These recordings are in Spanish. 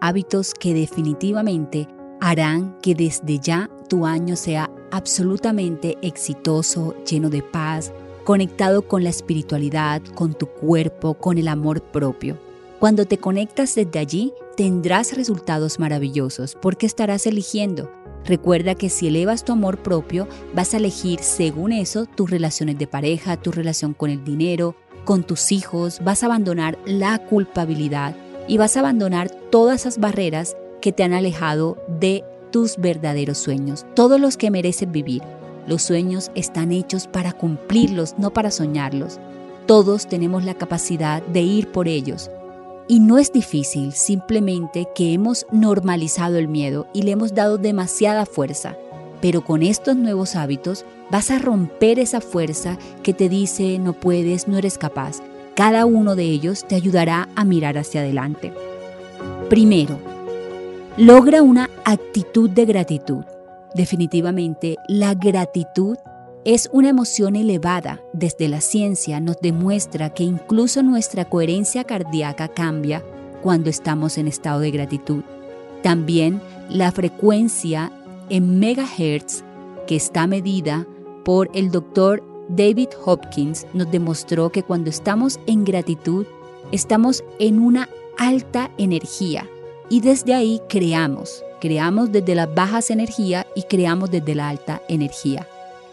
hábitos que definitivamente harán que desde ya tu año sea absolutamente exitoso, lleno de paz, conectado con la espiritualidad, con tu cuerpo, con el amor propio. Cuando te conectas desde allí, tendrás resultados maravillosos porque estarás eligiendo. Recuerda que si elevas tu amor propio, vas a elegir según eso tus relaciones de pareja, tu relación con el dinero, con tus hijos, vas a abandonar la culpabilidad y vas a abandonar todas esas barreras que te han alejado de tus verdaderos sueños, todos los que mereces vivir. Los sueños están hechos para cumplirlos, no para soñarlos. Todos tenemos la capacidad de ir por ellos. Y no es difícil, simplemente que hemos normalizado el miedo y le hemos dado demasiada fuerza. Pero con estos nuevos hábitos vas a romper esa fuerza que te dice no puedes, no eres capaz. Cada uno de ellos te ayudará a mirar hacia adelante. Primero, logra una actitud de gratitud. Definitivamente, la gratitud es una emoción elevada. Desde la ciencia nos demuestra que incluso nuestra coherencia cardíaca cambia cuando estamos en estado de gratitud. También la frecuencia en megahertz que está medida por el doctor David Hopkins nos demostró que cuando estamos en gratitud, estamos en una alta energía y desde ahí creamos. Creamos desde las bajas energías y creamos desde la alta energía.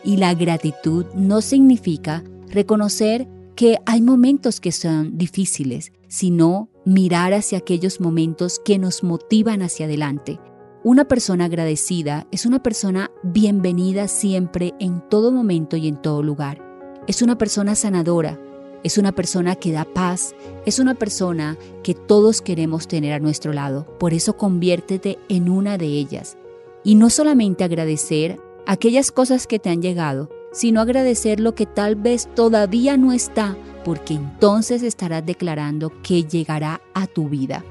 Y la gratitud no significa reconocer que hay momentos que son difíciles, sino mirar hacia aquellos momentos que nos motivan hacia adelante, una persona agradecida es una persona bienvenida siempre en todo momento y en todo lugar. Es una persona sanadora, es una persona que da paz, es una persona que todos queremos tener a nuestro lado. Por eso conviértete en una de ellas. Y no solamente agradecer aquellas cosas que te han llegado, sino agradecer lo que tal vez todavía no está, porque entonces estarás declarando que llegará a tu vida.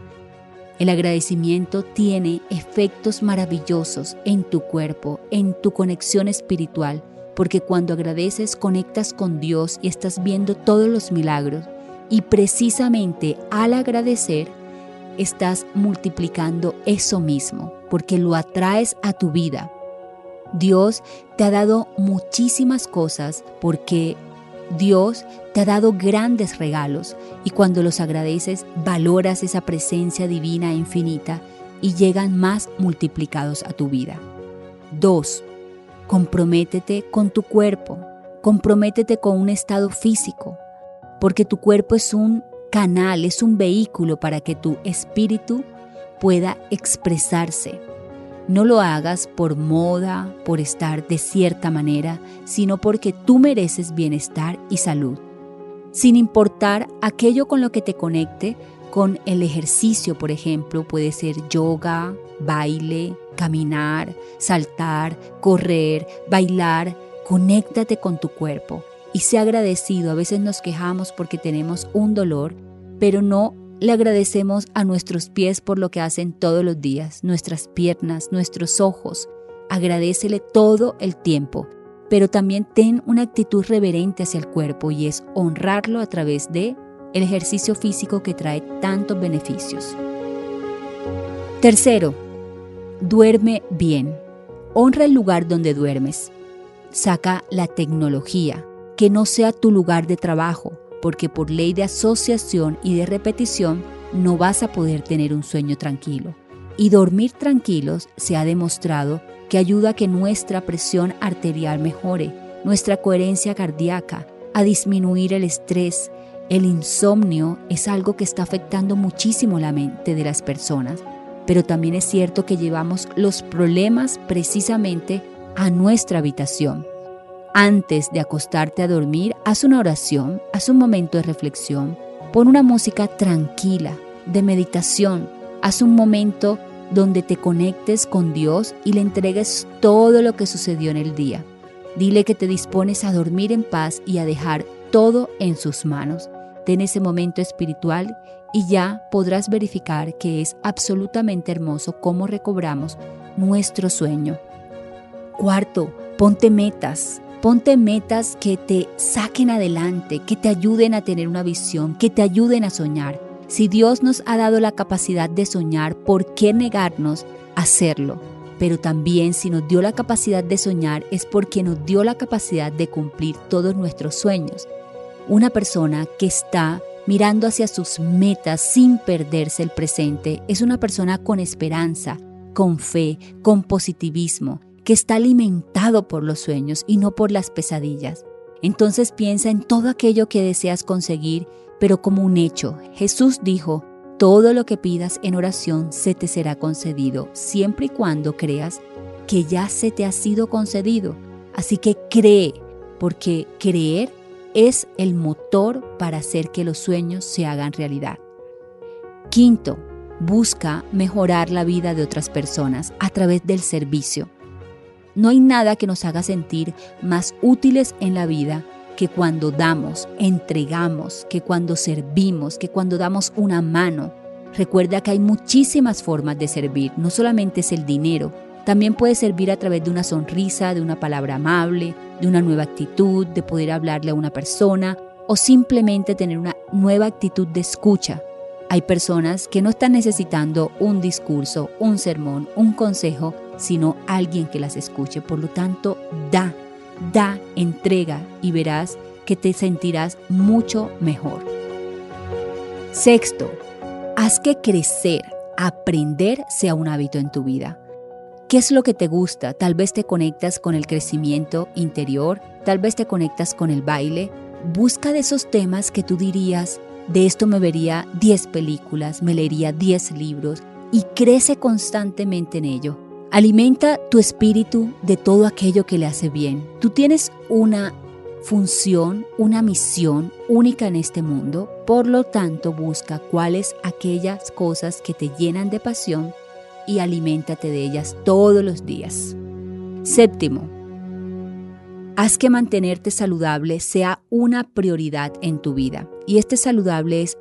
El agradecimiento tiene efectos maravillosos en tu cuerpo, en tu conexión espiritual, porque cuando agradeces conectas con Dios y estás viendo todos los milagros. Y precisamente al agradecer, estás multiplicando eso mismo, porque lo atraes a tu vida. Dios te ha dado muchísimas cosas porque Dios te ha dado grandes regalos y cuando los agradeces valoras esa presencia divina e infinita y llegan más multiplicados a tu vida. 2. Comprométete con tu cuerpo, comprométete con un estado físico, porque tu cuerpo es un canal, es un vehículo para que tu espíritu pueda expresarse no lo hagas por moda, por estar de cierta manera, sino porque tú mereces bienestar y salud. Sin importar aquello con lo que te conecte, con el ejercicio, por ejemplo, puede ser yoga, baile, caminar, saltar, correr, bailar, conéctate con tu cuerpo y sé agradecido. A veces nos quejamos porque tenemos un dolor, pero no le agradecemos a nuestros pies por lo que hacen todos los días, nuestras piernas, nuestros ojos. Agradecele todo el tiempo, pero también ten una actitud reverente hacia el cuerpo y es honrarlo a través de el ejercicio físico que trae tantos beneficios. Tercero, duerme bien. Honra el lugar donde duermes. Saca la tecnología, que no sea tu lugar de trabajo porque por ley de asociación y de repetición no vas a poder tener un sueño tranquilo. Y dormir tranquilos se ha demostrado que ayuda a que nuestra presión arterial mejore, nuestra coherencia cardíaca, a disminuir el estrés. El insomnio es algo que está afectando muchísimo la mente de las personas, pero también es cierto que llevamos los problemas precisamente a nuestra habitación. Antes de acostarte a dormir, haz una oración, haz un momento de reflexión, pon una música tranquila, de meditación, haz un momento donde te conectes con Dios y le entregues todo lo que sucedió en el día. Dile que te dispones a dormir en paz y a dejar todo en sus manos. Ten ese momento espiritual y ya podrás verificar que es absolutamente hermoso cómo recobramos nuestro sueño. Cuarto, ponte metas. Ponte metas que te saquen adelante, que te ayuden a tener una visión, que te ayuden a soñar. Si Dios nos ha dado la capacidad de soñar, ¿por qué negarnos hacerlo? Pero también si nos dio la capacidad de soñar es porque nos dio la capacidad de cumplir todos nuestros sueños. Una persona que está mirando hacia sus metas sin perderse el presente es una persona con esperanza, con fe, con positivismo, que está alimentado por los sueños y no por las pesadillas. Entonces piensa en todo aquello que deseas conseguir pero como un hecho. Jesús dijo, todo lo que pidas en oración se te será concedido, siempre y cuando creas que ya se te ha sido concedido. Así que cree, porque creer es el motor para hacer que los sueños se hagan realidad. Quinto, busca mejorar la vida de otras personas a través del servicio. No hay nada que nos haga sentir más útiles en la vida que cuando damos, entregamos, que cuando servimos, que cuando damos una mano. Recuerda que hay muchísimas formas de servir, no solamente es el dinero, también puede servir a través de una sonrisa, de una palabra amable, de una nueva actitud, de poder hablarle a una persona o simplemente tener una nueva actitud de escucha. Hay personas que no están necesitando un discurso, un sermón, un consejo, sino alguien que las escuche. Por lo tanto, da da, entrega y verás que te sentirás mucho mejor. Sexto, haz que crecer, aprender sea un hábito en tu vida. ¿Qué es lo que te gusta? Tal vez te conectas con el crecimiento interior, tal vez te conectas con el baile. Busca de esos temas que tú dirías, de esto me vería 10 películas, me leería 10 libros y crece constantemente en ello. Alimenta tu espíritu de todo aquello que le hace bien. Tú tienes una función, una misión única en este mundo, por lo tanto busca cuáles aquellas cosas que te llenan de pasión y aliméntate de ellas todos los días. Séptimo, haz que mantenerte saludable sea una prioridad en tu vida. Y este saludable es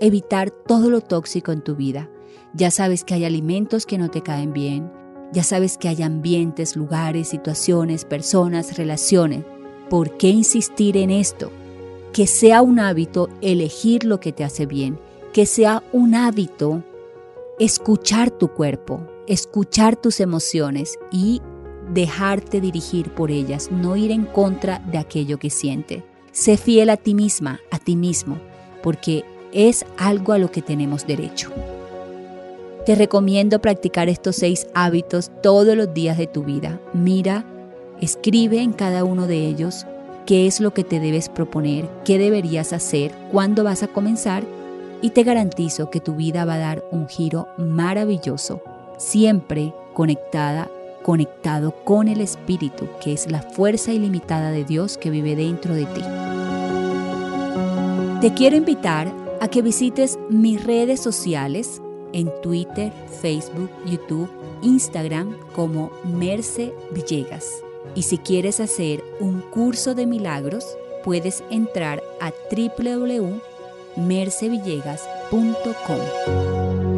evitar todo lo tóxico en tu vida. Ya sabes que hay alimentos que no te caen bien, ya sabes que hay ambientes, lugares, situaciones, personas, relaciones. ¿Por qué insistir en esto? Que sea un hábito elegir lo que te hace bien, que sea un hábito escuchar tu cuerpo, escuchar tus emociones y dejarte dirigir por ellas, no ir en contra de aquello que siente. Sé fiel a ti misma, a ti mismo, porque es algo a lo que tenemos derecho. Te recomiendo practicar estos seis hábitos todos los días de tu vida. Mira, escribe en cada uno de ellos qué es lo que te debes proponer, qué deberías hacer, cuándo vas a comenzar y te garantizo que tu vida va a dar un giro maravilloso, siempre conectada, conectado con el Espíritu, que es la fuerza ilimitada de Dios que vive dentro de ti. Te quiero invitar a que visites mis redes sociales en Twitter, Facebook, YouTube, Instagram como Merce Villegas. Y si quieres hacer un curso de milagros, puedes entrar a www.mercevillegas.com.